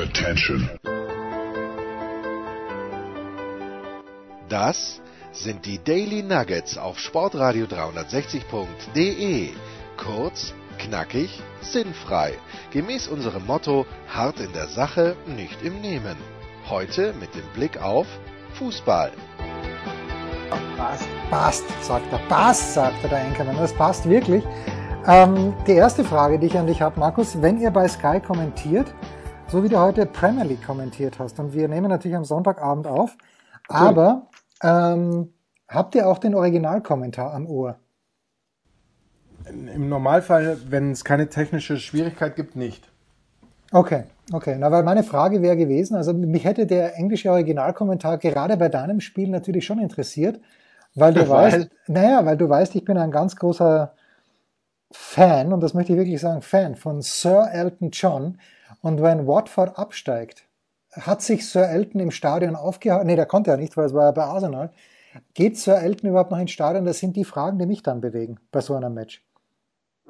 Attention. Das sind die Daily Nuggets auf Sportradio 360.de. Kurz, knackig, sinnfrei. Gemäß unserem Motto: hart in der Sache, nicht im Nehmen. Heute mit dem Blick auf Fußball. Passt, passt, sagt er. Passt, sagt er, der Enkermann. Das passt wirklich. Ähm, die erste Frage, die ich an dich habe, Markus, wenn ihr bei Sky kommentiert, so wie du heute Premier League kommentiert hast, und wir nehmen natürlich am Sonntagabend auf, aber ähm, habt ihr auch den Originalkommentar am Ohr? Im Normalfall, wenn es keine technische Schwierigkeit gibt, nicht. Okay, okay. Na, weil meine Frage wäre gewesen, also mich hätte der englische Originalkommentar gerade bei deinem Spiel natürlich schon interessiert, weil du Weil? weißt, naja, weil du weißt, ich bin ein ganz großer Fan, und das möchte ich wirklich sagen, Fan von Sir Elton John. Und wenn Watford absteigt, hat sich Sir Elton im Stadion aufgehalten, nee, der konnte ja nicht, weil es war ja bei Arsenal. Geht Sir Elton überhaupt noch ins Stadion? Das sind die Fragen, die mich dann bewegen bei so einem Match.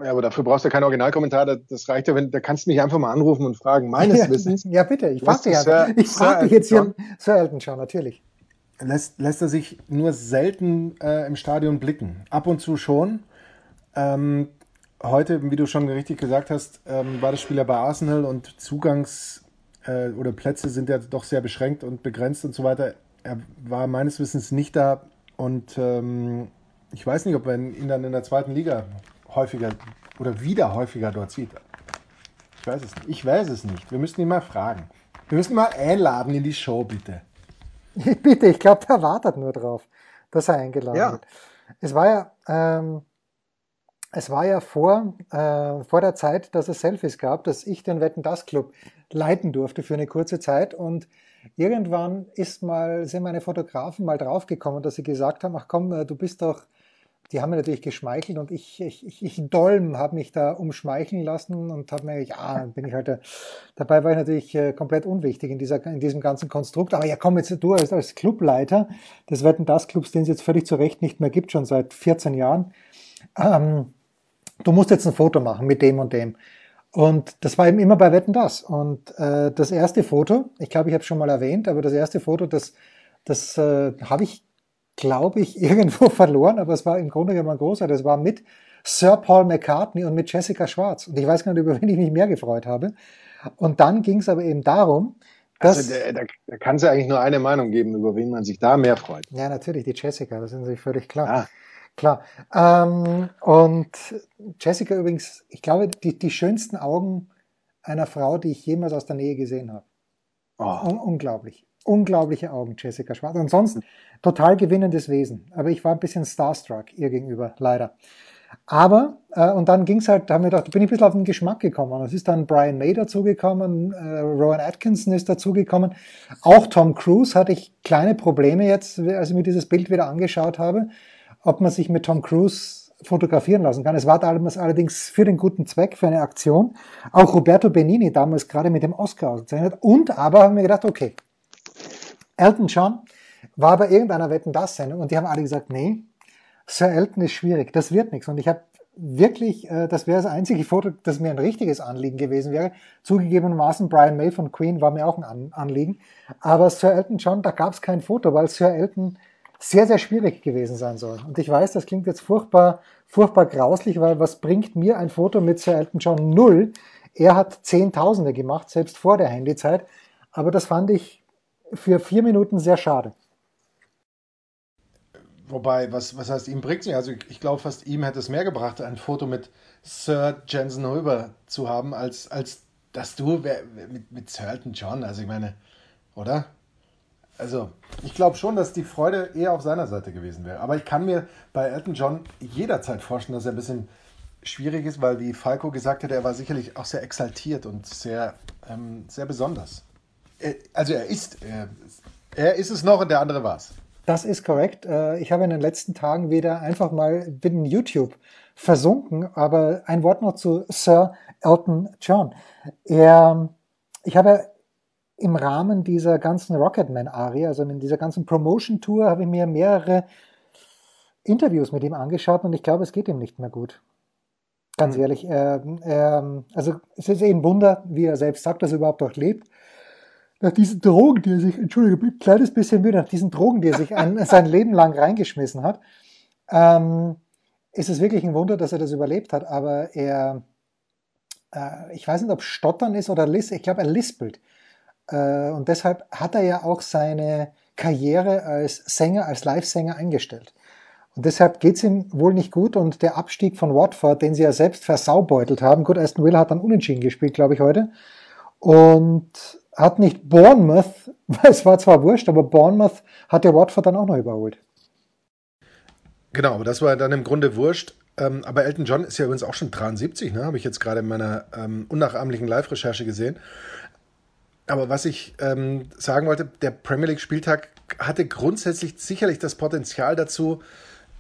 Ja, aber dafür brauchst du keinen Originalkommentar. Das- reicht ja, wenn, da kannst du mich einfach mal anrufen und fragen. Meines ja, Wissens. Ja, bitte, ich frage dich, einfach. Ich frage dich jetzt Elton hier, Sir Elton John, natürlich. Lässt, lässt er sich nur selten äh, im Stadion blicken. Ab und zu schon. Ähm, heute, wie du schon richtig gesagt hast, ähm, war das Spiel ja bei Arsenal und Zugangs- äh, oder Plätze sind ja doch sehr beschränkt und begrenzt und so weiter. Er war meines Wissens nicht da und ähm, ich weiß nicht, ob man ihn dann in der zweiten Liga häufiger oder wieder häufiger dort sieht. Ich weiß es nicht. Ich weiß es nicht. Wir müssen ihn mal fragen. Wir müssen ihn mal einladen in die Show, bitte. Bitte, ich glaube, der wartet nur drauf, dass er eingeladen Ja. wird. Es war ja, ähm, es war ja vor, äh, vor der Zeit, dass es Selfies gab, dass ich den Wetten das Club leiten durfte für eine kurze Zeit und irgendwann ist mal, sind meine Fotografen mal draufgekommen, dass sie gesagt haben, ach komm, äh, du bist doch, die haben mir natürlich geschmeichelt und ich, ich, ich, ich Dolm habe mich da umschmeicheln lassen und habe mir, ja, bin ich halt, äh, dabei war ich natürlich äh, komplett unwichtig in, dieser, in diesem ganzen Konstrukt. Aber ja, komm jetzt du als, als Clubleiter des Wetten das Clubs, den es jetzt völlig zu Recht nicht mehr gibt, schon seit 14 Jahren. Ähm, du musst jetzt ein Foto machen mit dem und dem. Und das war eben immer bei Wetten das. Und äh, das erste Foto, ich glaube, ich habe es schon mal erwähnt, aber das erste Foto, das, das äh, habe ich, glaube ich, irgendwo verloren, aber es war im Grunde genommen großer. Das war mit Sir Paul McCartney und mit Jessica Schwarz. Und ich weiß gar nicht, über wen ich mich mehr gefreut habe. Und dann ging es aber eben darum, dass... Also, da, da, kann es ja eigentlich nur eine Meinung geben, über wen man sich da mehr freut. ja, natürlich, die Jessica, das ist natürlich völlig klar. Ja. Klar. Ähm, und Jessica übrigens, ich glaube, die, die schönsten Augen einer Frau, die ich jemals aus der Nähe gesehen habe. Oh. Un unglaublich. Unglaubliche Augen, Jessica Schwarz. Ansonsten total gewinnendes Wesen. Aber ich war ein bisschen starstruck ihr gegenüber, leider. Aber, äh, und dann ging's halt, da haben wir gedacht, da bin ich ein bisschen auf den Geschmack gekommen. Es ist dann Brian May dazugekommen, äh, Rowan Atkinson ist dazugekommen. Auch Tom Cruise hatte ich kleine Probleme jetzt, als ich mir dieses Bild wieder angeschaut habe, ob man sich mit Tom Cruise fotografieren lassen kann. Es war damals allerdings für den guten Zweck, für eine Aktion. Auch Roberto Benini damals gerade mit dem Oscar ausgezeichnet. Und aber haben wir gedacht, okay, Elton John war bei irgendeiner Wetten das Sendung und die haben alle gesagt, nee, Sir Elton ist schwierig, das wird nichts. Und ich habe wirklich, äh, das wäre das einzige Foto, das mir ein richtiges Anliegen gewesen wäre. Zugegebenermaßen Brian May von Queen war mir auch ein An Anliegen. Aber Sir Elton John, da gab es kein Foto, weil Sir Elton sehr, sehr schwierig gewesen sein soll. Und ich weiß, das klingt jetzt furchtbar, furchtbar grauslich, weil was bringt mir ein Foto mit Sir Elton John? Null. Er hat Zehntausende gemacht, selbst vor der Handyzeit. Aber das fand ich für vier Minuten sehr schade. Wobei, was, was heißt, ihm bringt es nicht? Also ich, glaube fast, ihm hätte es mehr gebracht, ein Foto mit Sir Jensen Huber zu haben, als, als dass du mit, mit Sir Elton John, also ich meine, oder? Also, ich glaube schon, dass die Freude eher auf seiner Seite gewesen wäre. Aber ich kann mir bei Elton John jederzeit vorstellen, dass er ein bisschen schwierig ist, weil, wie Falco gesagt hat, er war sicherlich auch sehr exaltiert und sehr, ähm, sehr besonders. Er, also, er ist, er, er ist es noch und der andere war es. Das ist korrekt. Äh, Ich habe in den letzten Tagen wieder einfach mal in YouTube versunken, aber ein Wort noch zu Sir Elton John. Er, ich habe im Rahmen dieser ganzen Rocketman-Arie, also in dieser ganzen Promotion-Tour, habe ich mir mehrere Interviews mit ihm angeschaut und ich glaube, es geht ihm nicht mehr gut. Ganz ehrlich. Er, er, also es ist eh ein Wunder, wie er selbst sagt, dass er überhaupt noch lebt. nach diesen Drogen, die er sich, Entschuldigung, ein kleines bisschen müde, nach diesen Drogen, die er sich ein, sein Leben lang reingeschmissen hat, ähm, ist es wirklich ein Wunder, dass er das überlebt hat. Aber er, äh, ich weiß nicht, ob Stottern ist oder Lis, ich glaube, er lispelt. Äh, und deshalb hat er ja auch seine Karriere als Sänger, als Live-Sänger eingestellt. Und deshalb geht's ihm wohl nicht gut und der Abstieg von Watford, den sie ja selbst versaubeutelt haben, gut, Aston Villa hat dann unentschieden gespielt, glaube ich, heute. Und hat nicht Bournemouth, es war zwar wurscht, aber Bournemouth hat der Watford dann auch noch überholt. Genau, aber das war dann im Grunde wurscht. Ähm, aber Elton John ist ja übrigens auch schon 73, ne? habe ich jetzt gerade in meiner ähm, unnachahmlichen Live-Recherche gesehen. Aber was ich ähm, sagen wollte, der Premier League-Spieltag hatte grundsätzlich sicherlich das Potenzial dazu,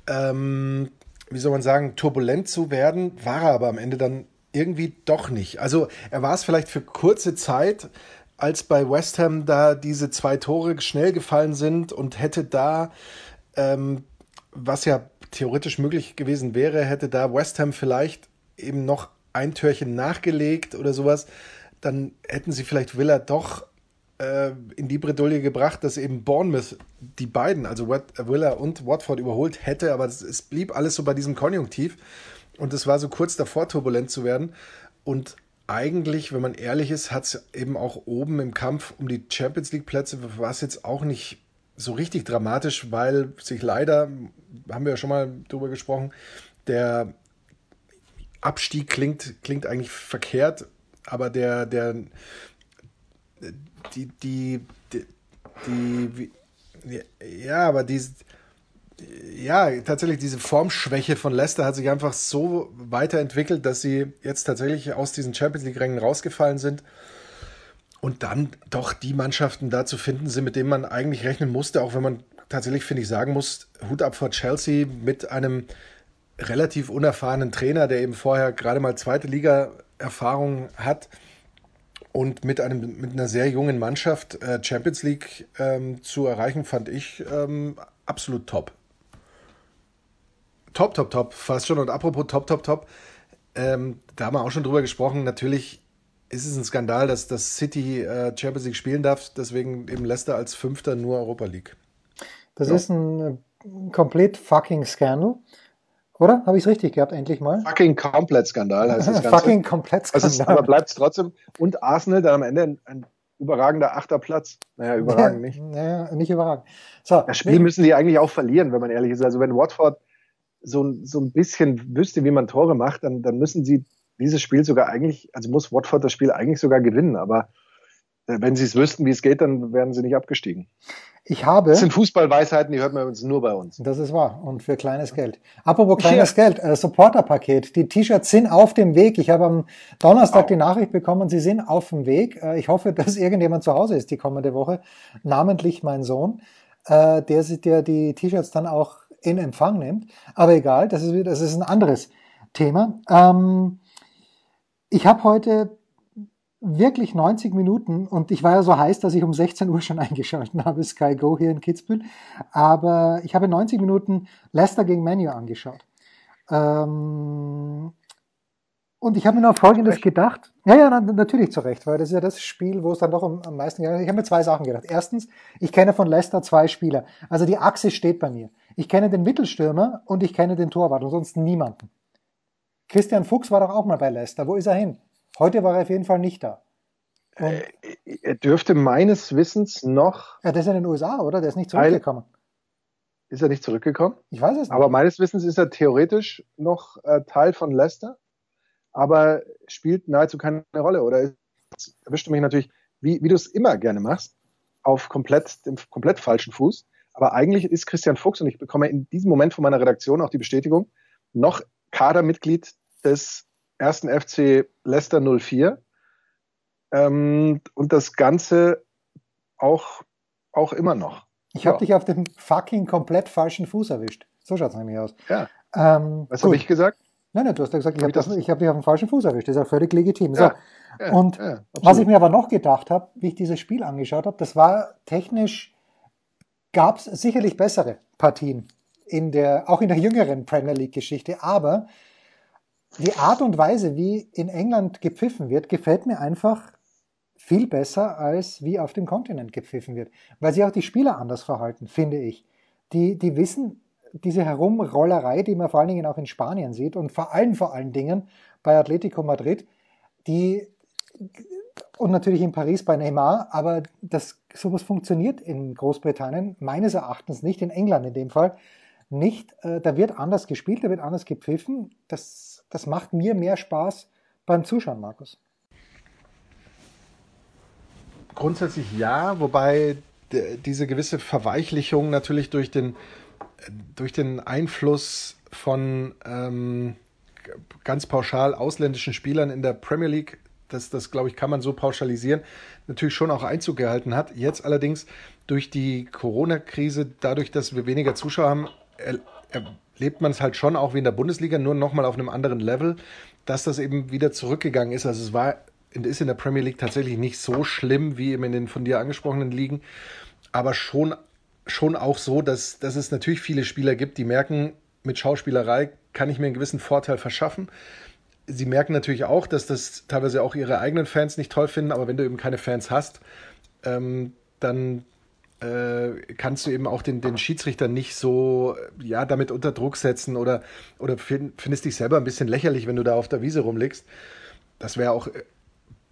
ähm, wie soll man sagen, turbulent zu werden, war er aber am Ende dann irgendwie doch nicht. Also er war es vielleicht für kurze Zeit, als bei West Ham da diese zwei Tore schnell gefallen sind und hätte da, ähm, was ja theoretisch möglich gewesen wäre, hätte da West Ham vielleicht eben noch ein Türchen nachgelegt oder sowas, dann hätten sie vielleicht Villa doch äh, in die Bredouille gebracht, dass eben Bournemouth die beiden, also Villa und Watford überholt hätte, aber es blieb alles so bei diesem Konjunktiv und es war so kurz davor, turbulent zu werden. Und eigentlich, wenn man ehrlich ist, hat es eben auch oben im Kampf um die Champions League Plätze, war es jetzt auch nicht so richtig dramatisch, weil sich leider, haben wir ja schon mal drüber gesprochen, der Abstieg klingt, klingt eigentlich verkehrt, aber der, der, die, die, die, die ja, aber die, ja, tatsächlich diese Formschwäche von Leicester hat sich einfach so weiterentwickelt, dass sie jetzt tatsächlich aus diesen Champions League-Rängen rausgefallen sind. Und dann doch die Mannschaften da zu finden sind, mit denen man eigentlich rechnen musste, auch wenn man tatsächlich, finde ich, sagen muss, Hut ab vor Chelsea mit einem relativ unerfahrenen Trainer, der eben vorher gerade mal zweite Liga-Erfahrung hat und mit, einem, mit einer sehr jungen Mannschaft äh, Champions League ähm, zu erreichen, fand ich ähm, absolut top. Top, top, top, fast schon. Und apropos top, top, top, ähm, da haben wir auch schon drüber gesprochen. Natürlich ist es ein Skandal, dass das City äh, Champions League spielen darf, deswegen eben Leicester als Fünfter nur Europa League. Das ja. ist ein äh, komplett fucking Skandal. Oder? Habe ich es richtig gehabt, endlich mal? Fucking komplett Skandal heißt das Ganze. Fucking komplett Skandal. Also, aber bleibt es trotzdem. Und Arsenal dann am Ende ein, ein überragender achter Platz. Naja, überragend nicht. Naja, nicht überragend. So, das Spiel müssen die eigentlich auch verlieren, wenn man ehrlich ist. Also wenn Watford so, so ein bisschen wüsste, wie man Tore macht, dann, dann müssen sie dieses Spiel sogar eigentlich, also muss Watford das Spiel eigentlich sogar gewinnen. Aber äh, wenn sie es wüssten, wie es geht, dann wären sie nicht abgestiegen. Ich habe. Das sind Fußballweisheiten, die hört man uns nur bei uns. Das ist wahr. Und für kleines Geld. Apropos kleines ja. Geld, äh, Supporterpaket. Die T-Shirts sind auf dem Weg. Ich habe am Donnerstag oh. die Nachricht bekommen, sie sind auf dem Weg. Äh, ich hoffe, dass irgendjemand zu Hause ist die kommende Woche. Namentlich mein Sohn, äh, der, der die T-Shirts dann auch in Empfang nimmt. Aber egal, das ist, das ist ein anderes Thema. Ähm, ich habe heute wirklich 90 Minuten und ich war ja so heiß, dass ich um 16 Uhr schon eingeschaltet habe, Sky Go hier in Kitzbühel. Aber ich habe 90 Minuten Leicester gegen Menu angeschaut. Ähm, und ich habe mir noch Folgendes gedacht. Ja, ja, natürlich zu Recht, weil das ist ja das Spiel, wo es dann doch am, am meisten geht. Ich habe mir zwei Sachen gedacht. Erstens, ich kenne von Leicester zwei Spieler. Also die Achse steht bei mir. Ich kenne den Mittelstürmer und ich kenne den Torwart und sonst niemanden. Christian Fuchs war doch auch mal bei Leicester. Wo ist er hin? Heute war er auf jeden Fall nicht da. Und er dürfte meines Wissens noch. Ja, der ist in den USA, oder? Der ist nicht zurückgekommen. Ist er nicht zurückgekommen? Ich weiß es nicht. Aber meines Wissens ist er theoretisch noch äh, Teil von Leicester, aber spielt nahezu keine Rolle. Oder erwischt mich natürlich, wie, wie du es immer gerne machst, auf komplett, dem komplett falschen Fuß. Aber eigentlich ist Christian Fuchs, und ich bekomme in diesem Moment von meiner Redaktion auch die Bestätigung, noch Kadermitglied des ersten FC Leicester 04. Ähm, und das Ganze auch, auch immer noch. Ich habe ja. dich auf dem fucking komplett falschen Fuß erwischt. So schaut es nämlich aus. Ja. Ähm, Was habe ich gesagt? Nein, nein, du hast ja gesagt, ich habe hab dich auf dem falschen Fuß erwischt. Das ist ja völlig legitim. So. Ja, und ja, was ich mir aber noch gedacht habe, wie ich dieses Spiel angeschaut habe, das war technisch, gab es sicherlich bessere Partien in der, auch in der jüngeren Premier League-Geschichte, aber die Art und Weise, wie in England gepfiffen wird, gefällt mir einfach viel besser, als wie auf dem Kontinent gepfiffen wird. Weil sich auch die Spieler anders verhalten, finde ich. Die, die wissen, diese Herumrollerei, die man vor allen Dingen auch in Spanien sieht und vor allem, vor allen Dingen bei Atletico Madrid, die und natürlich in Paris bei Neymar, aber das, sowas funktioniert in Großbritannien meines Erachtens nicht, in England in dem Fall nicht. Äh, da wird anders gespielt, da wird anders gepfiffen. Das, das macht mir mehr Spaß beim Zuschauen, Markus. Grundsätzlich ja, wobei diese gewisse Verweichlichung natürlich durch den, durch den Einfluss von ähm, ganz pauschal ausländischen Spielern in der Premier League das, das glaube ich, kann man so pauschalisieren, natürlich schon auch Einzug gehalten hat. Jetzt allerdings durch die Corona-Krise, dadurch, dass wir weniger Zuschauer haben, erlebt man es halt schon auch wie in der Bundesliga, nur nochmal auf einem anderen Level, dass das eben wieder zurückgegangen ist. Also es war ist in der Premier League tatsächlich nicht so schlimm wie eben in den von dir angesprochenen Ligen, aber schon, schon auch so, dass, dass es natürlich viele Spieler gibt, die merken, mit Schauspielerei kann ich mir einen gewissen Vorteil verschaffen sie merken natürlich auch, dass das teilweise auch ihre eigenen Fans nicht toll finden, aber wenn du eben keine Fans hast, ähm, dann äh, kannst du eben auch den, den Schiedsrichter nicht so ja damit unter Druck setzen oder, oder find, findest dich selber ein bisschen lächerlich, wenn du da auf der Wiese rumlegst. Das wäre auch, äh,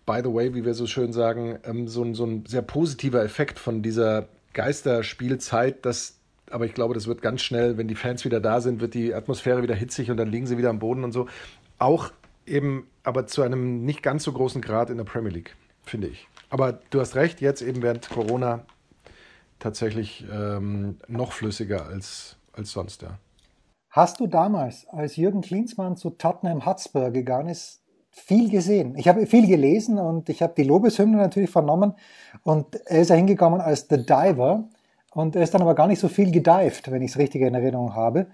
by the way, wie wir so schön sagen, ähm, so, ein, so ein sehr positiver Effekt von dieser Geisterspielzeit, dass aber ich glaube, das wird ganz schnell, wenn die Fans wieder da sind, wird die Atmosphäre wieder hitzig und dann liegen sie wieder am Boden und so. Auch eben aber zu einem nicht ganz so großen Grad in der Premier League, finde ich. Aber du hast recht, jetzt eben während Corona tatsächlich ähm, noch flüssiger als, als sonst, ja. Hast du damals, als Jürgen Klinsmann zu Tottenham Hotspur gegangen ist, viel gesehen? Ich habe viel gelesen und ich habe die Lobeshymne natürlich vernommen und er ist ja hingekommen als The Diver und er ist dann aber gar nicht so viel gedived, wenn ich es richtig in Erinnerung habe.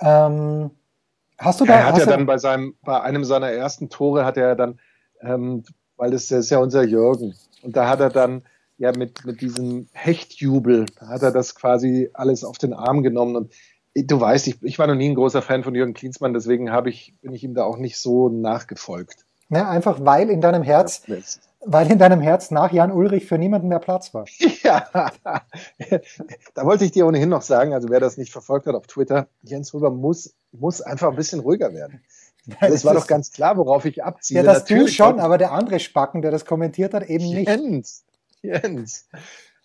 Ähm, Hast du da? Er hat ja dann bei seinem, bei einem seiner ersten Tore hat er dann, ähm, weil das, das ist ja unser Jürgen. Und da hat er dann ja mit, mit diesem Hechtjubel, hat er das quasi alles auf den Arm genommen. Und du weißt, ich, ich war noch nie ein großer Fan von Jürgen Klinsmann, deswegen habe ich, bin ich ihm da auch nicht so nachgefolgt. Ja, einfach weil in deinem Herz, weil in deinem Herz nach Jan Ulrich für niemanden mehr Platz war. Ja, da wollte ich dir ohnehin noch sagen, also wer das nicht verfolgt hat auf Twitter, Jens Rüber muss, muss einfach ein bisschen ruhiger werden. Also es war doch ganz klar, worauf ich abziehe. Ja, das Natürlich du schon, aber der andere Spacken, der das kommentiert hat, eben nicht. Jens, Jens.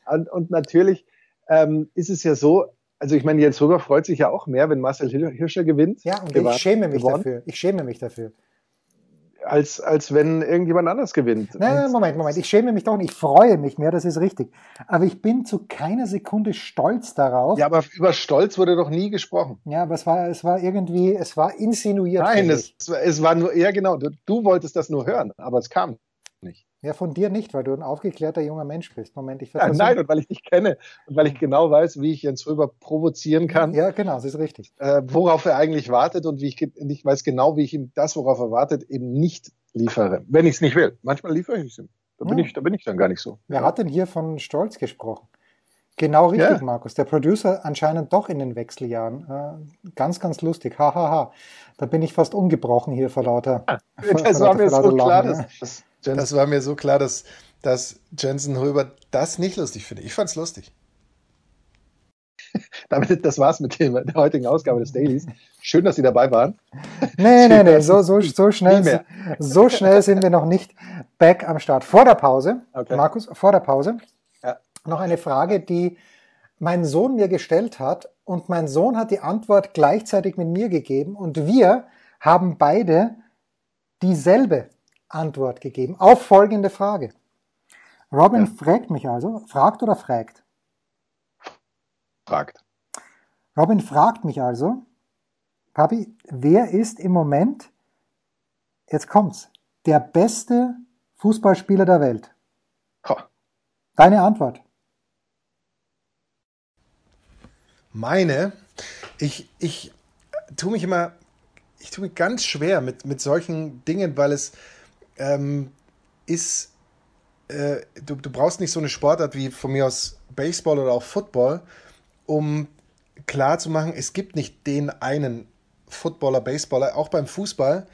Und, und natürlich ähm, ist es ja so, also ich meine, Jens Rüber freut sich ja auch mehr, wenn Marcel Hirscher gewinnt. Ja, und ich schäme mich gewonnen. dafür. Ich schäme mich dafür als, als wenn irgendjemand anders gewinnt. Nein, Moment, Moment. Ich schäme mich doch nicht. Ich freue mich mehr, das ist richtig. Aber ich bin zu keiner Sekunde stolz darauf. Ja, aber über Stolz wurde doch nie gesprochen. Ja, aber es war, es war irgendwie, es war insinuiert. Nein, es, es war nur, ja genau, du, du wolltest das nur hören, aber es kam. Ja, von dir nicht, weil du ein aufgeklärter junger Mensch bist. Moment, ich ja, Nein, und weil ich dich kenne und weil ich genau weiß, wie ich Jens Röber provozieren kann. Ja, genau, das ist richtig. Äh, worauf er eigentlich wartet und wie ich, ich weiß genau, wie ich ihm das, worauf er wartet, eben nicht liefere. Wenn ich es nicht will. Manchmal liefere ich es ihm. Da, bin ich, da bin ich dann gar nicht so. Wer hat denn hier von Stolz gesprochen? Genau richtig, ja. Markus. Der Producer anscheinend doch in den Wechseljahren. Äh, ganz, ganz lustig. Hahaha. Ha, ha. Da bin ich fast umgebrochen hier vor lauter. Ja, das war mir so klar, dass, das, das war mir so klar, dass, dass Jensen Röber das nicht lustig findet. Ich fand es lustig. Damit, das war's mit dem, der heutigen Ausgabe des Dailies. Schön, dass Sie dabei waren. Nee, nee, nee, so, so, so, schnell, so schnell sind wir noch nicht back am Start. Vor der Pause, okay. Markus, vor der Pause, ja. noch eine Frage, die mein Sohn mir gestellt hat und mein Sohn hat die Antwort gleichzeitig mit mir gegeben und wir haben beide dieselbe Antwort gegeben auf folgende Frage. Robin ja. fragt mich also, fragt oder fragt? Fragt. Robin fragt mich also, Papi, wer ist im Moment, jetzt kommt's, der beste Fußballspieler der Welt? Ha. Deine Antwort. Meine, ich, ich tue mich immer, ich tue mich ganz schwer mit, mit solchen Dingen, weil es ähm, ist, äh, du, du brauchst nicht so eine Sportart wie von mir aus Baseball oder auch Football, um klar zu machen, es gibt nicht den einen Footballer, Baseballer. Auch beim Fußball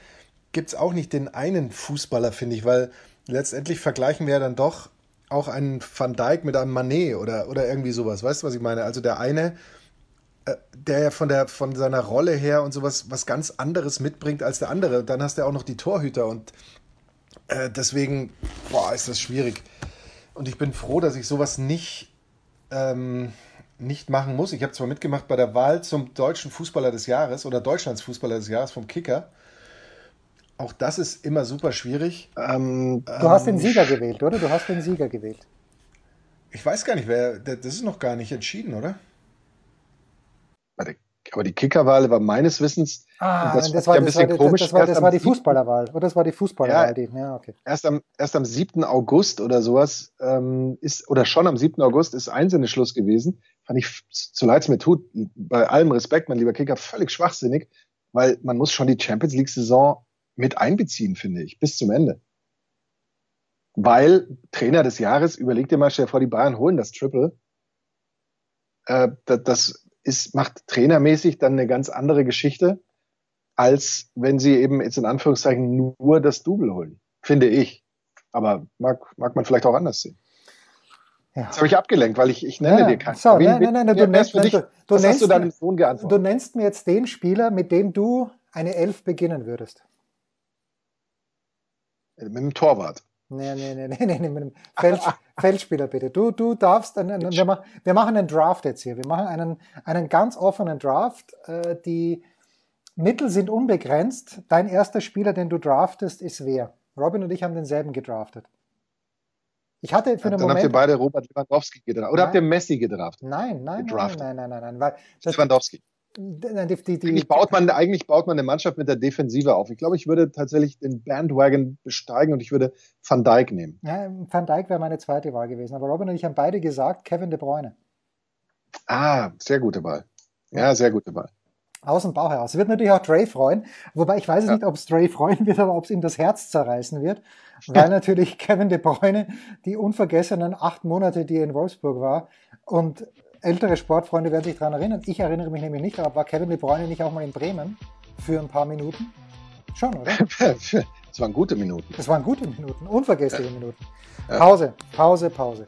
gibt es auch nicht den einen Fußballer, finde ich, weil letztendlich vergleichen wir ja dann doch auch einen Van Dijk mit einem Manet oder, oder irgendwie sowas. Weißt du, was ich meine? Also der eine, äh, der ja von, der, von seiner Rolle her und sowas was ganz anderes mitbringt als der andere. Dann hast du ja auch noch die Torhüter und äh, deswegen, boah, ist das schwierig. Und ich bin froh, dass ich sowas nicht, ähm, nicht machen muss. Ich habe zwar mitgemacht bei der Wahl zum deutschen Fußballer des Jahres oder Deutschlands Fußballer des Jahres vom Kicker. Auch das ist immer super schwierig. Ähm, du hast den ähm, Sieger gewählt, oder? Du hast den Sieger gewählt. Ich weiß gar nicht, wer. Das ist noch gar nicht entschieden, oder? Aber die Kickerwahl war meines Wissens. Ah, das, das, war, das, war, komisch, das, war, das war die Fußballerwahl. Oder das war die Fußballerwahl. Ja, die, ja, okay. erst, am, erst am 7. August oder sowas ähm, ist, oder schon am 7. August ist Einsendeschluss gewesen. Fand ich, so leid es mir tut, bei allem Respekt, mein lieber Kicker, völlig schwachsinnig, weil man muss schon die Champions League-Saison mit einbeziehen, finde ich, bis zum Ende. Weil Trainer des Jahres, überleg dir mal, stell dir vor, die Bayern holen das Triple. Äh, das, das ist, macht trainermäßig dann eine ganz andere Geschichte, als wenn sie eben jetzt in Anführungszeichen nur das Double holen, finde ich. Aber mag, mag man vielleicht auch anders sehen. Ja. Jetzt habe ich abgelenkt, weil ich, ich nenne ja, dir keinen. So, nein, nein, nein, du, nennst, dich, du, du, nennst, du, deinem Sohn geantwortet? du nennst mir jetzt den Spieler, mit dem du eine Elf beginnen würdest. Mit dem Torwart. Nee, nee, nee, nee, nee, mit dem Feld, Feldspieler bitte. Du, du darfst, einen, wir, machen, wir machen einen Draft jetzt hier. Wir machen einen, einen ganz offenen Draft. Äh, die Mittel sind unbegrenzt. Dein erster Spieler, den du draftest, ist wer? Robin und ich haben denselben gedraftet. Ich hatte für einen Dann Moment. habt ihr beide Robert Lewandowski gedraftet. Oder nein. habt ihr Messi gedraftet? Nein, nein, nein, nein, nein, nein, nein, weil das, Lewandowski. Die, die, eigentlich, baut man, eigentlich baut man eine Mannschaft mit der Defensive auf. Ich glaube, ich würde tatsächlich den Bandwagon besteigen und ich würde Van Dijk nehmen. Ja, Van Dijk wäre meine zweite Wahl gewesen. Aber Robin und ich haben beide gesagt, Kevin De Bruyne. Ah, sehr gute Wahl. Ja, sehr gute Wahl. Aus dem Bauch heraus. Wird natürlich auch Dre freuen. Wobei ich weiß ja. nicht, ob es Dre freuen wird, aber ob es ihm das Herz zerreißen wird. Weil natürlich Kevin De Bruyne die unvergessenen acht Monate, die er in Wolfsburg war und ältere Sportfreunde werden sich daran erinnern. Ich erinnere mich nämlich nicht, aber war Kevin De Bruyne nicht auch mal in Bremen für ein paar Minuten? Schon, oder? Das waren gute Minuten. Das waren gute Minuten, unvergessliche ja. Minuten. Pause, Pause, Pause.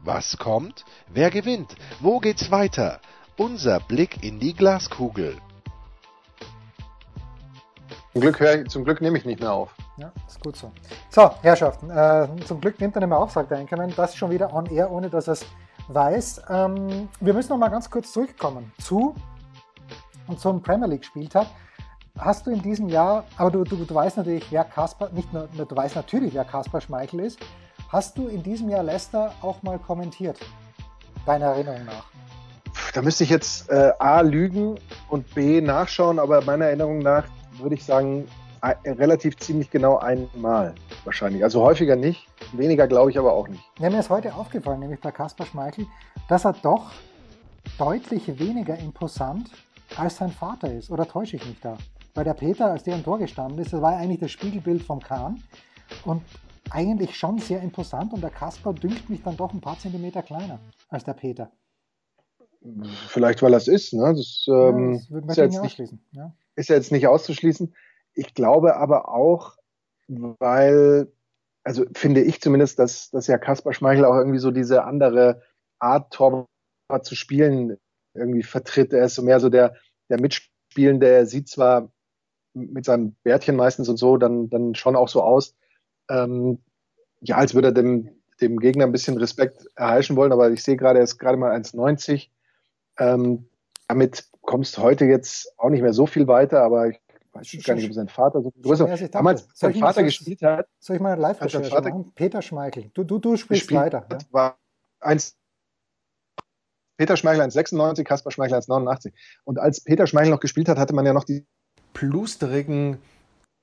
Was kommt? Wer gewinnt? Wo geht's weiter? Unser Blick in die Glaskugel. Zum Glück, hör, zum Glück nehme ich nicht mehr auf. Ja, ist gut so. So, Herrschaften, äh, zum Glück nimmt er nicht mehr auf, sagt der Einkommen. Das ist schon wieder on air, ohne dass er es weiß. Ähm, wir müssen noch mal ganz kurz zurückkommen zu und zum Premier League Spieltag. Hast du in diesem Jahr, aber du, du, du weißt natürlich, wer Kasper, nicht nur, du weißt natürlich, wer Kasper Schmeichel ist. Hast du in diesem Jahr Leicester auch mal kommentiert? Deiner Erinnerung nach? Da müsste ich jetzt äh, A lügen und B nachschauen, aber meiner Erinnerung nach würde ich sagen, relativ ziemlich genau einmal wahrscheinlich. Also häufiger nicht, weniger glaube ich aber auch nicht. Ja, mir ist heute aufgefallen, nämlich bei Kaspar Schmeichel, dass er doch deutlich weniger imposant als sein Vater ist. Oder täusche ich mich da? Weil der Peter, als der im Tor gestanden ist, das war eigentlich das Spiegelbild vom Kahn und eigentlich schon sehr imposant und der Kaspar dünkt mich dann doch ein paar Zentimeter kleiner als der Peter. Vielleicht, weil das ist, ne? Das, ähm, ja, das ist, ja jetzt nicht, ja. ist ja jetzt nicht auszuschließen. Ich glaube aber auch, weil, also finde ich zumindest, dass, dass ja Kaspar Schmeichel auch irgendwie so diese andere Art, Torwart zu spielen, irgendwie vertritt. Er ist so mehr so der, der Mitspielende. Er sieht zwar mit seinem Bärtchen meistens und so dann, dann schon auch so aus, ähm, ja, als würde er dem, dem Gegner ein bisschen Respekt erheischen wollen, aber ich sehe gerade, er ist gerade mal 1,90. Ähm, damit kommst du heute jetzt auch nicht mehr so viel weiter, aber ich weiß ich gar nicht, ob sein Vater so größer war. Damals, sein Vater gespielt hat. Soll ich mal live Vater, machen? Peter Schmeichel. Du, du, du sprichst weiter. Ja? War eins, Peter Schmeichel 1,96, Kaspar Schmeichel 1,89. Und als Peter Schmeichel noch gespielt hat, hatte man ja noch die plusterigen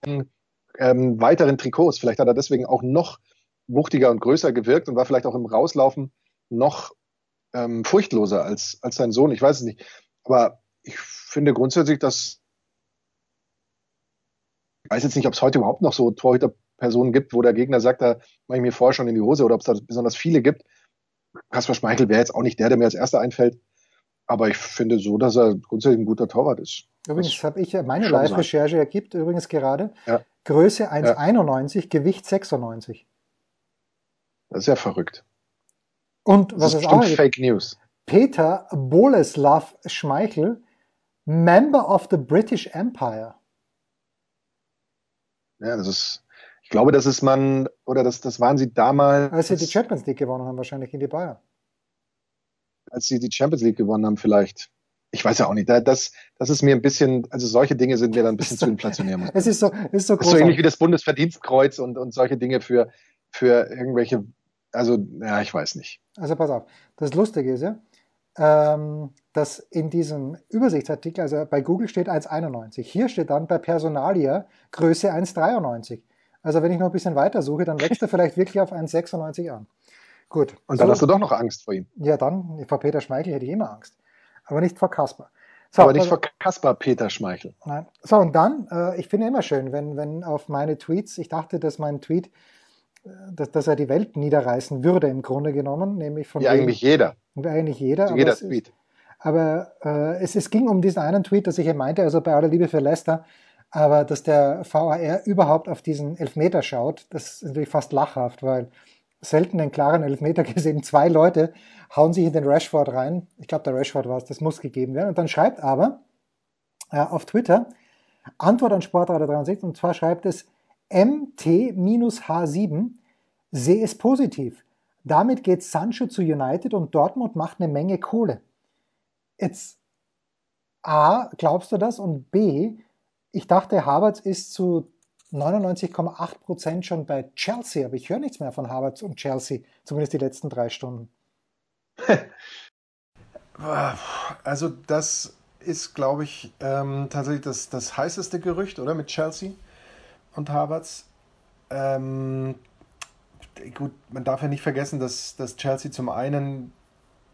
ähm, weiteren Trikots. Vielleicht hat er deswegen auch noch wuchtiger und größer gewirkt und war vielleicht auch im Rauslaufen noch ähm, furchtloser als, als sein Sohn. Ich weiß es nicht. Aber ich finde grundsätzlich, dass ich weiß jetzt nicht, ob es heute überhaupt noch so Torhüterpersonen gibt, wo der Gegner sagt, da mache ich mir vorher schon in die Hose oder ob es da besonders viele gibt. Kaspar Schmeichel wäre jetzt auch nicht der, der mir als erster einfällt. Aber ich finde so, dass er grundsätzlich ein guter Torwart ist. Übrigens habe ich meine schon sein. Live-Recherche ergibt übrigens gerade Ja. Größe 1,91, Gewicht 96. Das ist ja verrückt. Und Das was ist es auch Fake News. Peter Boleslav Schmeichel, Member of the British Empire. Ja, das ist, ich glaube, das ist man, oder das, das waren sie damals, Als sie die Champions League gewonnen haben, wahrscheinlich in die Bayern. als sie die Champions League gewonnen haben, vielleicht. Ich weiß ja auch nicht. Da- Das, das ist mir ein bisschen, also solche Dinge sind mir dann ein bisschen zu inflationär. Es ist so, es ist so ist so ähnlich wie das Bundesverdienstkreuz und, und solche Dinge für, für irgendwelche, also, ja, ich weiß nicht. Also pass auf. Das Lustige ist ja, ähm, dass in diesem Übersichtsartikel, also bei Google steht 1,91. Hier steht dann bei Personalia Größe 1,93. Also wenn ich noch ein bisschen weiter suche, dann wächst er vielleicht wirklich auf 1,96 an. Gut. Und dann so, hast du doch noch Angst vor ihm. Ja, dann, vor Peter Schmeichel hätte ich immer Angst. Aber nicht vor Kasper. So, Aber nicht also- vor Kaspar Peter Schmeichel. Nein. So, und dann, äh, ich finde immer schön, wenn, wenn auf meine Tweets, ich dachte, dass mein Tweet, dass, dass er die Welt niederreißen würde, im Grunde genommen, nämlich von Wie eigentlich jeder. wie eigentlich jeder. aber Jeder es ist- Tweet. Aber äh, es, es ging um diesen einen Tweet, dass ich eben meinte, also bei aller Liebe für Leicester, aber dass der VAR überhaupt auf diesen Elfmeter schaut, das ist natürlich fast lachhaft, weil selten einen klaren Elfmeter gesehen. Zwei Leute hauen sich in den Rashford rein. Ich glaube, der Rashford war es, das muss gegeben werden. Und dann schreibt aber äh, auf Twitter Antwort an Sportradio 63 und zwar schreibt es MT-H7, sehe es positiv. Damit geht Sancho zu United und Dortmund macht eine Menge Kohle. Jetzt A, glaubst du das? Und B, ich dachte, Havertz ist zu 99,8 Prozent schon bei Chelsea, aber ich höre nichts mehr von Havertz und Chelsea, zumindest die letzten drei Stunden. Also das ist, glaube ich, ähm, tatsächlich das, das heißeste Gerücht, oder? Mit Chelsea und Havertz. Ähm, gut, man darf ja nicht vergessen, dass, dass Chelsea zum einen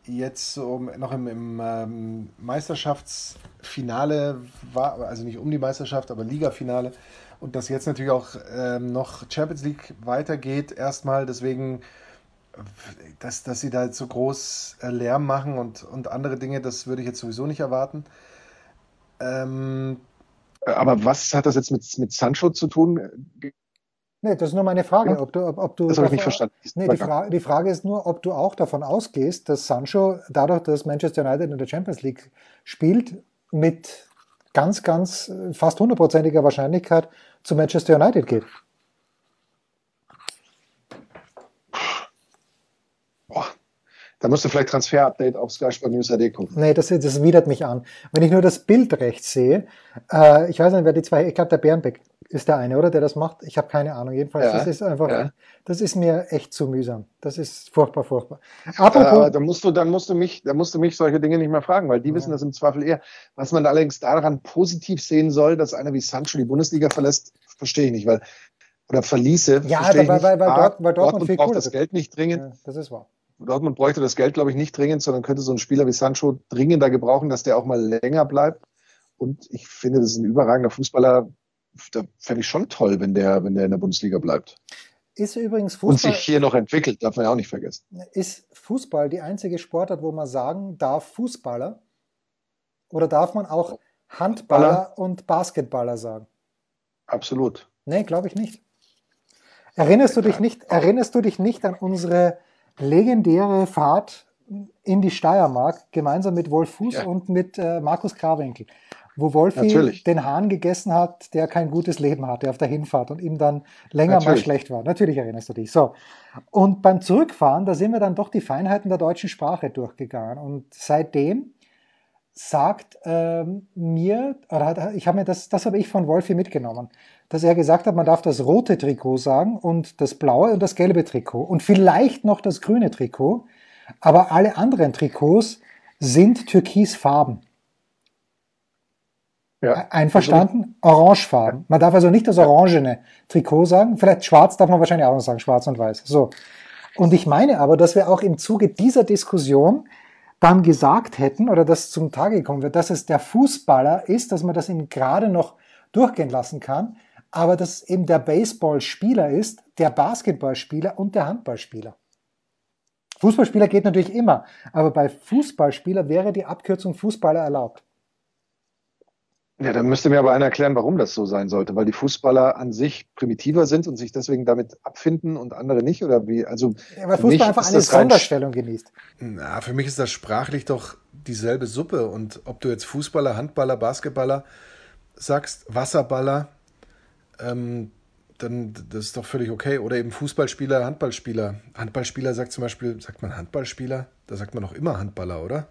jetzt so noch im, im ähm, Meisterschaftsfinale war, also nicht um die Meisterschaft, aber Ligafinale und dass jetzt natürlich auch ähm, noch Champions League weitergeht erstmal, deswegen dass, dass sie da jetzt so groß äh, Lärm machen und, und andere Dinge, das würde ich jetzt sowieso nicht erwarten. Ähm, Aber was hat das jetzt mit, mit Sancho zu tun? Nee, das ist nur meine Frage, Ja. ob du, ob, ob du Das habe ich nicht verstanden. Nee, die, Fra die Frage ist nur, ob du auch davon ausgehst, dass Sancho, dadurch, dass Manchester United in der Champions League spielt, mit ganz, ganz äh, fast hundertprozentiger Wahrscheinlichkeit zu Manchester United geht. Da musst du vielleicht Transfer-Update auf Sky Sport News AD gucken. Nee, das, das widert mich an. Wenn ich nur das Bild rechts sehe, äh, ich weiß nicht, wer die zwei, ich glaube, der Bernbeck ist der eine, oder? Der das macht. Ich habe keine Ahnung. Jedenfalls, Ja, das ist einfach, ja. das ist mir echt zu mühsam. Das ist furchtbar, furchtbar. Äh, Aber Apropos, da musst du, dann musst du mich, da musst du mich solche Dinge nicht mehr fragen, weil die wissen das im Zweifel eher. Was man allerdings daran positiv sehen soll, dass einer wie Sancho die Bundesliga verlässt, verstehe ich nicht, weil oder verließe, Ja, verstehe ich weil- nicht. weil- weil A, Dort- weil Dortmund viel braucht das. Geld nicht dringend. ja, das ist wahr. Dortmund bräuchte das Geld, glaube ich, nicht dringend, sondern könnte so einen Spieler wie Sancho dringender gebrauchen, dass der auch mal länger bleibt. Und ich finde, das ist ein überragender Fußballer. Da fände ich schon toll, wenn der, wenn der in der Bundesliga bleibt. Ist übrigens Und Fußball, sich hier noch entwickelt, darf man ja auch nicht vergessen. ist Fußball die einzige Sportart, wo man sagen darf, Fußballer? Oder darf man auch Handballer und Basketballer sagen? Absolut. Nee, glaube ich nicht. Erinnerst du dich nicht, erinnerst du dich nicht an unsere legendäre Fahrt in die Steiermark gemeinsam mit Wolf Fuß Ja. und mit äh, Markus Krawinkel, wo Wolfi Natürlich. den Hahn gegessen hat, der kein gutes Leben hatte auf der Hinfahrt und ihm dann länger mal Natürlich. schlecht war. Natürlich erinnerst du dich. So. Und beim Zurückfahren, da sind wir dann doch die Feinheiten der deutschen Sprache durchgegangen. Und seitdem sagt ähm, mir, oder hat, ich habe mir das, das habe ich von Wolfi mitgenommen, dass er gesagt hat, man darf das rote Trikot sagen und das blaue und das gelbe Trikot und vielleicht noch das grüne Trikot, aber alle anderen Trikots sind türkisfarben. Ja. Einverstanden? Orangefarben. Man darf also nicht das orangene Trikot sagen. Vielleicht schwarz darf man wahrscheinlich auch noch sagen, schwarz und weiß. So. Und ich meine aber, dass wir auch im Zuge dieser Diskussion dann gesagt hätten oder dass zum Tage gekommen wird, dass es der Fußballer ist, dass man das ihm gerade noch durchgehen lassen kann, aber dass es eben der Baseballspieler ist, der Basketballspieler und der Handballspieler. Fußballspieler geht natürlich immer, aber bei Fußballspieler wäre die Abkürzung Fußballer erlaubt. Ja, dann müsste mir aber einer erklären, warum das so sein sollte, weil die Fußballer an sich primitiver sind und sich deswegen damit abfinden und andere nicht oder wie? Also ja, weil Fußball einfach eine Sonderstellung genießt. Na, für mich ist das sprachlich doch dieselbe Suppe und ob du jetzt Fußballer, Handballer, Basketballer sagst, Wasserballer, ähm, dann das ist doch völlig okay. Oder eben Fußballspieler, Handballspieler. Handballspieler sagt zum Beispiel, sagt man Handballspieler? Da sagt man doch immer Handballer, oder?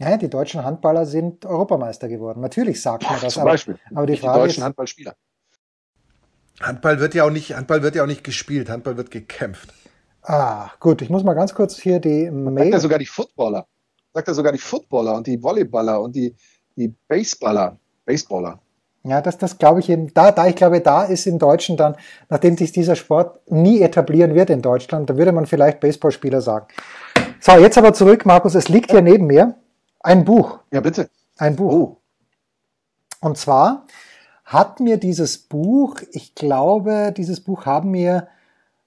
Ja, die deutschen Handballer sind Europameister geworden. Natürlich sagt man das. Zum aber, Beispiel. Aber die, Frage die deutschen ist, Handballspieler. Handball wird ja auch nicht, Handball wird ja auch nicht gespielt, Handball wird gekämpft. Ah, gut, ich muss mal ganz kurz hier die Mail. Sagt er sogar die Footballer. Sagt er sogar die Footballer und die Volleyballer und die, die Baseballer. Baseballer. Ja, das, das glaube ich eben, da, da, ich glaube, da ist im Deutschen dann, nachdem sich dieser Sport nie etablieren wird in Deutschland, da würde man vielleicht Baseballspieler sagen. So, jetzt aber zurück, Markus, es liegt hier neben mir. Ein Buch. Ja, bitte. Ein Buch. Oh. Und zwar hat mir dieses Buch, ich glaube, dieses Buch haben mir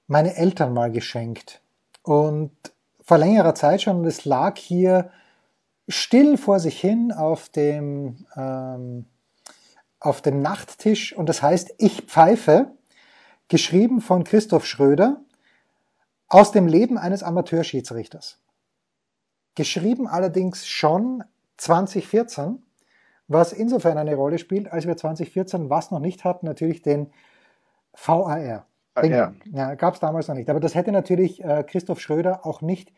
meine Eltern mal geschenkt. Und vor längerer Zeit schon, und es lag hier still vor sich hin auf dem, ähm, auf dem Nachttisch und das heißt Ich pfeife, geschrieben von Christoph Schröder aus dem Leben eines Amateurschiedsrichters geschrieben allerdings schon 2014, was insofern eine Rolle spielt, als wir 2014 was noch nicht hatten, natürlich den VAR. Den, ja. ja gab es damals noch nicht. Aber das hätte natürlich äh, Christoph Schröder auch nicht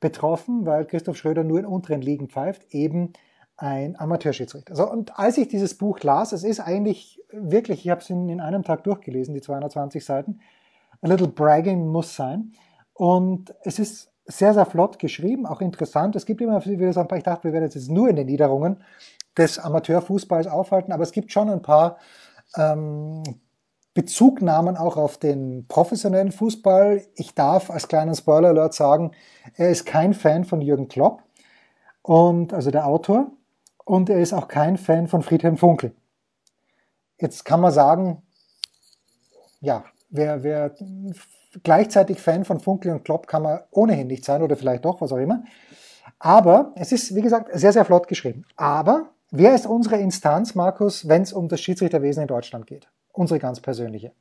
betroffen, weil Christoph Schröder nur in unteren Ligen pfeift, eben ein Amateurschiedsrichter. So, und als ich dieses Buch las, es ist eigentlich wirklich, ich habe es in, in einem Tag durchgelesen, die 220 Seiten, a little bragging muss sein. Und es ist sehr, sehr flott geschrieben, auch interessant. Es gibt immer wieder so ein paar, ich dachte, wir werden jetzt nur in den Niederungen des Amateurfußballs aufhalten, aber es gibt schon ein paar ähm, Bezugnahmen auch auf den professionellen Fußball. Ich darf als kleinen Spoiler Alert sagen, er ist kein Fan von Jürgen Klopp und also der Autor und er ist auch kein Fan von Friedhelm Funkel. Jetzt kann man sagen, ja, wer, wer gleichzeitig Fan von Funkel und Klopp kann man ohnehin nicht sein oder vielleicht doch, was auch immer. Aber es ist, wie gesagt, sehr, sehr flott geschrieben. Aber wer ist unsere Instanz, Markus, wenn es um das Schiedsrichterwesen in Deutschland geht? Unsere ganz persönliche.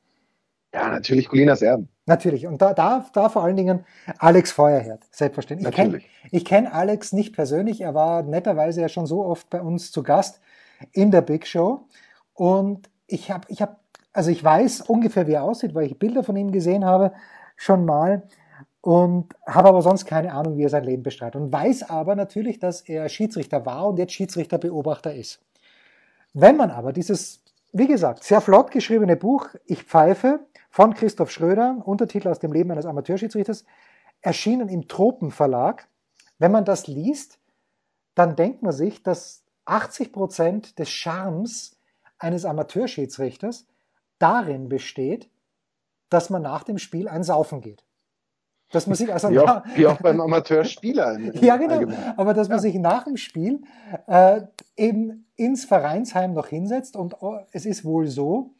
Ja, natürlich Colinas Erben. Natürlich. Und da, da, da vor allen Dingen Alex Feuerherd, selbstverständlich. Natürlich. Ich kenne kenn Alex nicht persönlich. Er war netterweise ja schon so oft bei uns zu Gast in der Big Show. Und ich habe ich hab also ich weiß ungefähr, wie er aussieht, weil ich Bilder von ihm gesehen habe, schon mal. Und habe aber sonst keine Ahnung, wie er sein Leben bestreitet. Und weiß aber natürlich, dass er Schiedsrichter war und jetzt Schiedsrichterbeobachter ist. Wenn man aber dieses, wie gesagt, sehr flott geschriebene Buch Ich pfeife von Christoph Schröder, Untertitel aus dem Leben eines Amateurschiedsrichters, erschienen im Tropenverlag, wenn man das liest, dann denkt man sich, dass 80 Prozent des Charmes eines Amateurschiedsrichters darin besteht, dass man nach dem Spiel ein Saufen geht. Dass man sich also wie, auch, wie auch beim Amateurspieler. ja, genau. Allgemein. Aber dass man ja. sich nach dem Spiel äh, eben ins Vereinsheim noch hinsetzt und oh, es ist wohl so,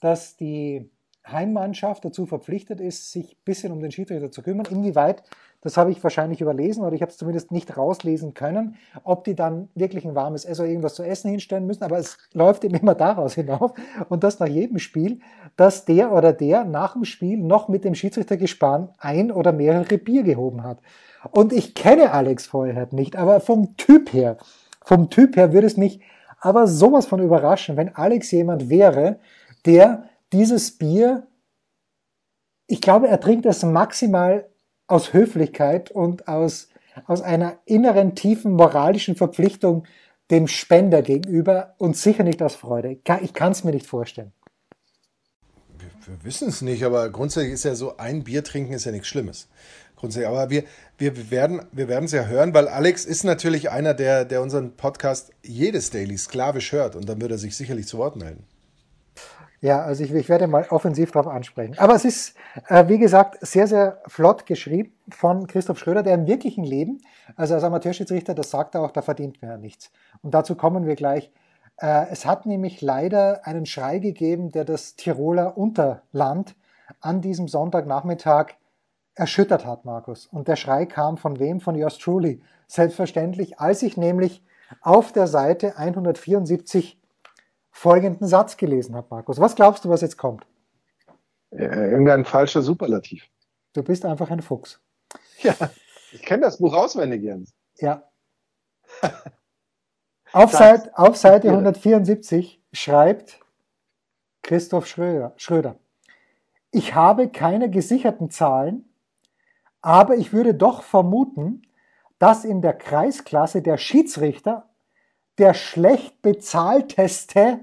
dass die Heimmannschaft dazu verpflichtet ist, sich ein bisschen um den Schiedsrichter zu kümmern. Inwieweit das habe ich wahrscheinlich überlesen oder ich habe es zumindest nicht rauslesen können, ob die dann wirklich ein warmes Essen oder irgendwas zu essen hinstellen müssen. Aber es läuft eben immer daraus hinauf und das nach jedem Spiel, dass der oder der nach dem Spiel noch mit dem Schiedsrichtergespann ein oder mehrere Bier gehoben hat. Und ich kenne Alex Feuerherd nicht, aber vom Typ her, vom Typ her würde es mich aber sowas von überraschen, wenn Alex jemand wäre, der dieses Bier, ich glaube, er trinkt es maximal aus Höflichkeit und aus, aus einer inneren, tiefen moralischen Verpflichtung dem Spender gegenüber und sicher nicht aus Freude. Ich kann es mir nicht vorstellen. Wir, wir wissen es nicht, aber grundsätzlich ist ja so, ein Bier trinken ist ja nichts Schlimmes. Grundsätzlich, aber wir, wir werden wir es ja hören, weil Alex ist natürlich einer, der, der unseren Podcast jedes Daily sklavisch hört und dann wird er sich sicherlich zu Wort melden. Ja, also ich, ich werde mal offensiv darauf ansprechen. Aber es ist, äh, wie gesagt, sehr, sehr flott geschrieben von Christoph Schröder, der im wirklichen Leben, also als Amateurschiedsrichter, das sagt er auch, da verdient man ja nichts. Und dazu kommen wir gleich. Äh, es hat nämlich leider einen Schrei gegeben, der das Tiroler Unterland an diesem Sonntagnachmittag erschüttert hat, Markus. Und der Schrei kam von wem? Von yours truly. Selbstverständlich, als ich nämlich auf der Seite 174 folgenden Satz gelesen habe, Markus. Was glaubst du, was jetzt kommt? Äh, irgendein falscher Superlativ. Du bist einfach ein Fuchs. Ja, ich kenne das Buch auswendig, Jens. Ja. auf, Seite, auf Seite 174 schreibt Christoph Schröder, Schröder, ich habe keine gesicherten Zahlen, aber ich würde doch vermuten, dass in der Kreisklasse der Schiedsrichter der schlecht bezahlteste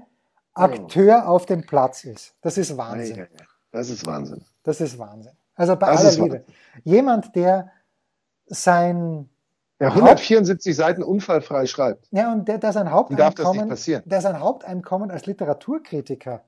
Akteur auf dem Platz ist. Das ist Wahnsinn. Das ist Wahnsinn. Das ist Wahnsinn. Also bei das aller Liebe. Jemand, der sein der 174 Haupt Seiten unfallfrei schreibt. Ja, und der, der sein Haupteinkommen, der sein Haupteinkommen als Literaturkritiker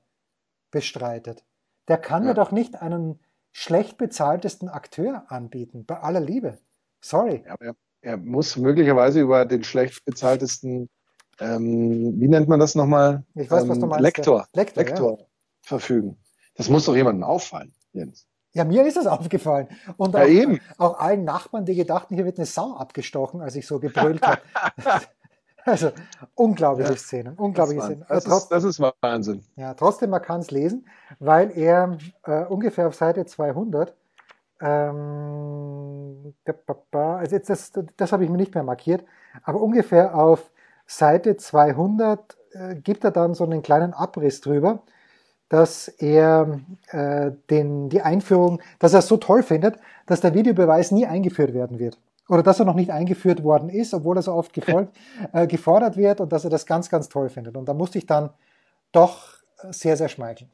bestreitet, der kann ja. mir doch nicht einen schlecht bezahltesten Akteur anbieten, bei aller Liebe. Sorry. Ja, er, er, muss möglicherweise über den schlecht bezahltesten, ähm, wie nennt man das nochmal? Ich weiß, ähm, was du meinst. Lektor, Lektor, Lektor ja. verfügen. Das muss doch jemandem auffallen, Jens. Ja, mir ist es aufgefallen. Und auch, ja, auch, allen Nachbarn, die gedachten, hier wird eine Sau abgestochen, als ich so gebrüllt habe. also, unglaubliche ja, Szenen. Unglaubliche das Szenen. Das, trotz, ist, das ist Wahnsinn. Ja, trotzdem, man kann es lesen, weil er äh, ungefähr auf Seite 200 ähm, also jetzt das, das habe ich mir nicht mehr markiert, aber ungefähr auf Seite 200 äh, gibt er dann so einen kleinen Abriss drüber, dass er äh, den, die Einführung, dass er es so toll findet, dass der Videobeweis nie eingeführt werden wird. Oder dass er noch nicht eingeführt worden ist, obwohl er so oft gefolgt, äh, gefordert wird und dass er das ganz, ganz toll findet. Und da musste ich dann doch sehr, sehr schmeicheln.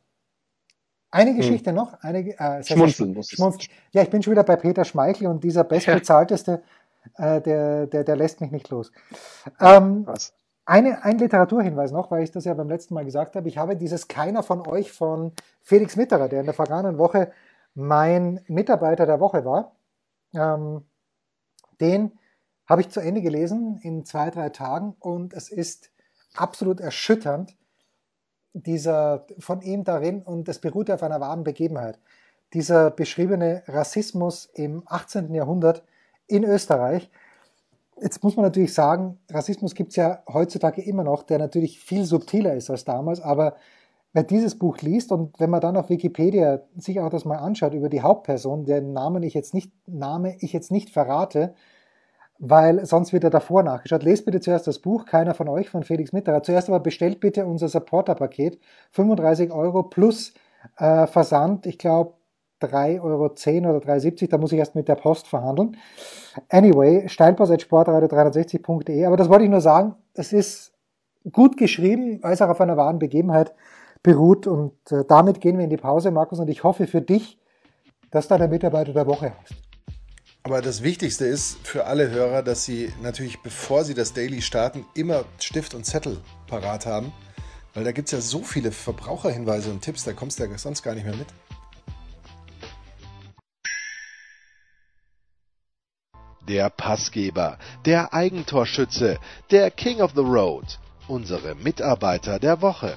Eine hm. Geschichte hm. noch, eine, äh, Schmunzeln muss Schmunzeln. Ja, ich bin schon wieder bei Peter Schmeichel und dieser bestbezahlteste, äh, der, der, der lässt mich nicht los. Ähm, Was? Eine, ein Literaturhinweis noch, weil ich das ja beim letzten Mal gesagt habe. Ich habe dieses Keiner von euch von Felix Mitterer, der in der vergangenen Woche mein Mitarbeiter der Woche war. Ähm, den habe ich zu Ende gelesen in zwei, drei Tagen und es ist absolut erschütternd, dieser von ihm darin und es beruht auf einer wahren Begebenheit. Dieser beschriebene Rassismus im 18. Jahrhundert in Österreich, Jetzt muss man natürlich sagen, Rassismus gibt es ja heutzutage immer noch, der natürlich viel subtiler ist als damals, aber wer dieses Buch liest und wenn man dann auf Wikipedia sich auch das mal anschaut über die Hauptperson, deren Namen ich jetzt nicht, Name ich jetzt nicht verrate, weil sonst wird er davor nachgeschaut. Lest bitte zuerst das Buch, keiner von euch, von Felix Mitterer. Zuerst aber bestellt bitte unser Supporter-Paket, 35 Euro plus äh, Versand, ich glaube 3,10 Euro oder 3,70, da muss ich erst mit der Post verhandeln. Anyway, steilpass.sportradio360.de, aber das wollte ich nur sagen, es ist gut geschrieben, weil es auch auf einer wahren Begebenheit beruht und äh, damit gehen wir in die Pause, Markus, und ich hoffe für dich, dass da der Mitarbeiter der Woche heißt. Aber das Wichtigste ist für alle Hörer, dass sie natürlich, bevor sie das Daily starten, immer Stift und Zettel parat haben. Weil da gibt es ja so viele Verbraucherhinweise und Tipps, da kommst du ja sonst gar nicht mehr mit. Der Passgeber, der Eigentorschütze, der King of the Road, unsere Mitarbeiter der Woche.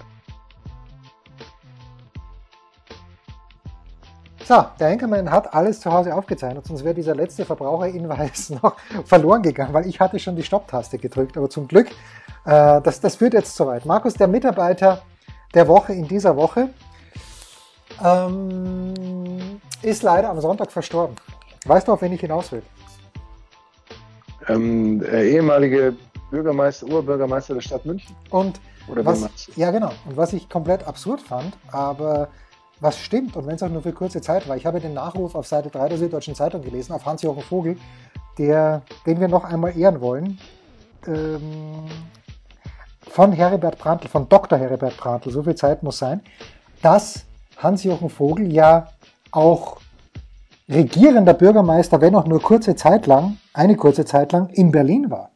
So, der Enkermann hat alles zu Hause aufgezeichnet, sonst wäre dieser letzte Verbraucherhinweis noch verloren gegangen, weil ich hatte schon die Stopptaste gedrückt. Aber zum Glück, äh, das, das führt jetzt zu weit. Markus, der Mitarbeiter der Woche in dieser Woche, ähm, ist leider am Sonntag verstorben. Weißt du, auf wen ich hinaus will? Ähm, der ehemalige Bürgermeister, Oberbürgermeister der Stadt München. Und Oder was, ja genau. Und was ich komplett absurd fand, aber was stimmt, und wenn es auch nur für kurze Zeit war, ich habe den Nachruf auf Seite 3 der Süddeutschen Zeitung gelesen, auf Hans-Jochen Vogel, der, den wir noch einmal ehren wollen, ähm, von Heribert Prantl, von Dr. Heribert Prantl, so viel Zeit muss sein, dass Hans-Jochen Vogel ja auch regierender Bürgermeister, wenn auch nur kurze Zeit lang, eine kurze Zeit lang in Berlin war.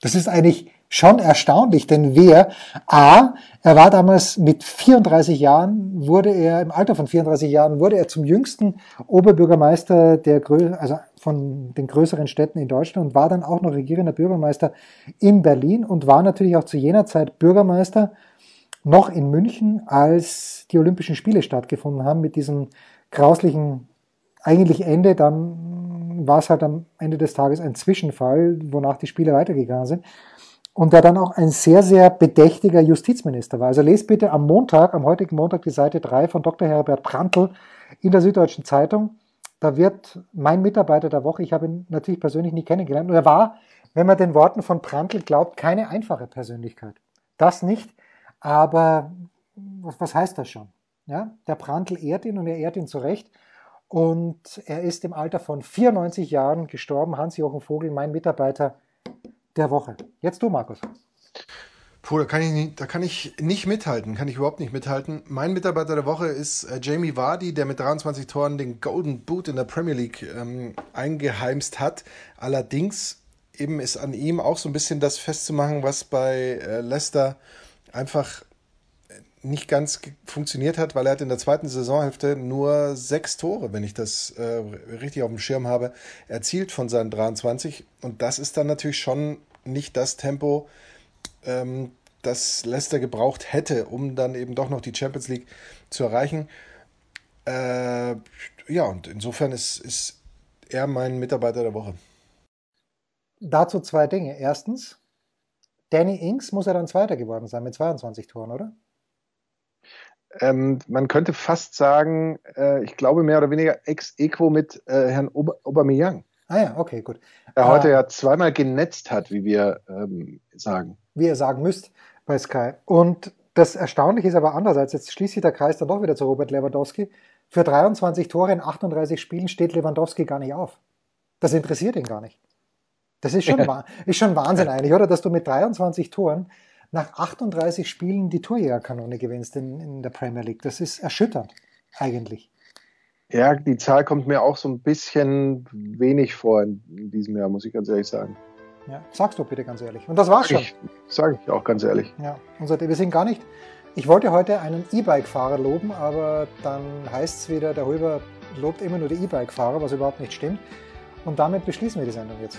Das ist eigentlich schon erstaunlich, denn wer, A, er war damals mit 34 Jahren, wurde er, im Alter von 34 Jahren, wurde er zum jüngsten Oberbürgermeister der, also von den größeren Städten in Deutschland und war dann auch noch regierender Bürgermeister in Berlin und war natürlich auch zu jener Zeit Bürgermeister noch in München, als die Olympischen Spiele stattgefunden haben mit diesem grauslichen eigentlich Ende dann dann war es halt am Ende des Tages ein Zwischenfall, wonach die Spiele weitergegangen sind. Und der dann auch ein sehr, sehr bedächtiger Justizminister war. Also lest bitte am Montag, am heutigen Montag, die Seite 3 von Dr. Herbert Prantl in der Süddeutschen Zeitung. Da wird mein Mitarbeiter der Woche, ich habe ihn natürlich persönlich nie kennengelernt, und er war, wenn man den Worten von Prantl glaubt, keine einfache Persönlichkeit. Das nicht, aber was, was heißt das schon? Ja, der Prantl ehrt ihn und er ehrt ihn zu Recht. Und er ist im Alter von 94 Jahren gestorben. Hans-Jochen Vogel, mein Mitarbeiter der Woche. Jetzt du, Markus. Puh, da kann, ich nicht, da kann ich nicht mithalten, kann ich überhaupt nicht mithalten. Mein Mitarbeiter der Woche ist äh, Jamie Vardy, der mit 23 Toren den Golden Boot in der Premier League ähm, eingeheimst hat. Allerdings eben ist an ihm auch so ein bisschen das festzumachen, was bei äh, Leicester einfach nicht ganz funktioniert hat, weil er hat in der zweiten Saisonhälfte nur sechs Tore, wenn ich das äh, richtig auf dem Schirm habe, erzielt von seinen 23. Und das ist dann natürlich schon nicht das Tempo, ähm, das Leicester gebraucht hätte, um dann eben doch noch die Champions League zu erreichen. Äh, ja, und insofern ist, ist er mein Mitarbeiter der Woche. Dazu zwei Dinge. Erstens, Danny Inks muss ja dann Zweiter geworden sein mit 22 Toren, oder? Ähm, man könnte fast sagen, äh, ich glaube mehr oder weniger ex equo mit äh, Herrn Ober Aubameyang. Ah ja, okay, gut. Der heute äh, ja zweimal genetzt hat, wie wir ähm, sagen. Wie ihr sagen müsst bei Sky. Und das Erstaunliche ist aber andererseits, jetzt schließt sich der Kreis dann doch wieder zu Robert Lewandowski. Für 23 Tore in 38 Spielen steht Lewandowski gar nicht auf. Das interessiert ihn gar nicht. Das ist schon, ist schon Wahnsinn eigentlich, oder? Dass du mit 23 Toren nach 38 Spielen die Torjägerkanone gewinnst in, in der Premier League. Das ist erschütternd, eigentlich. Ja, die Zahl kommt mir auch so ein bisschen wenig vor in, in diesem Jahr, muss ich ganz ehrlich sagen. Ja, sagst du bitte ganz ehrlich. Und das war's schon. Sage ich auch ganz ehrlich. Ja, und seitdem, wir sind gar nicht. Ich wollte heute einen E-Bike-Fahrer loben, aber dann heißt es wieder, der Röber lobt immer nur die E-Bike-Fahrer, was überhaupt nicht stimmt. Und damit beschließen wir die Sendung jetzt.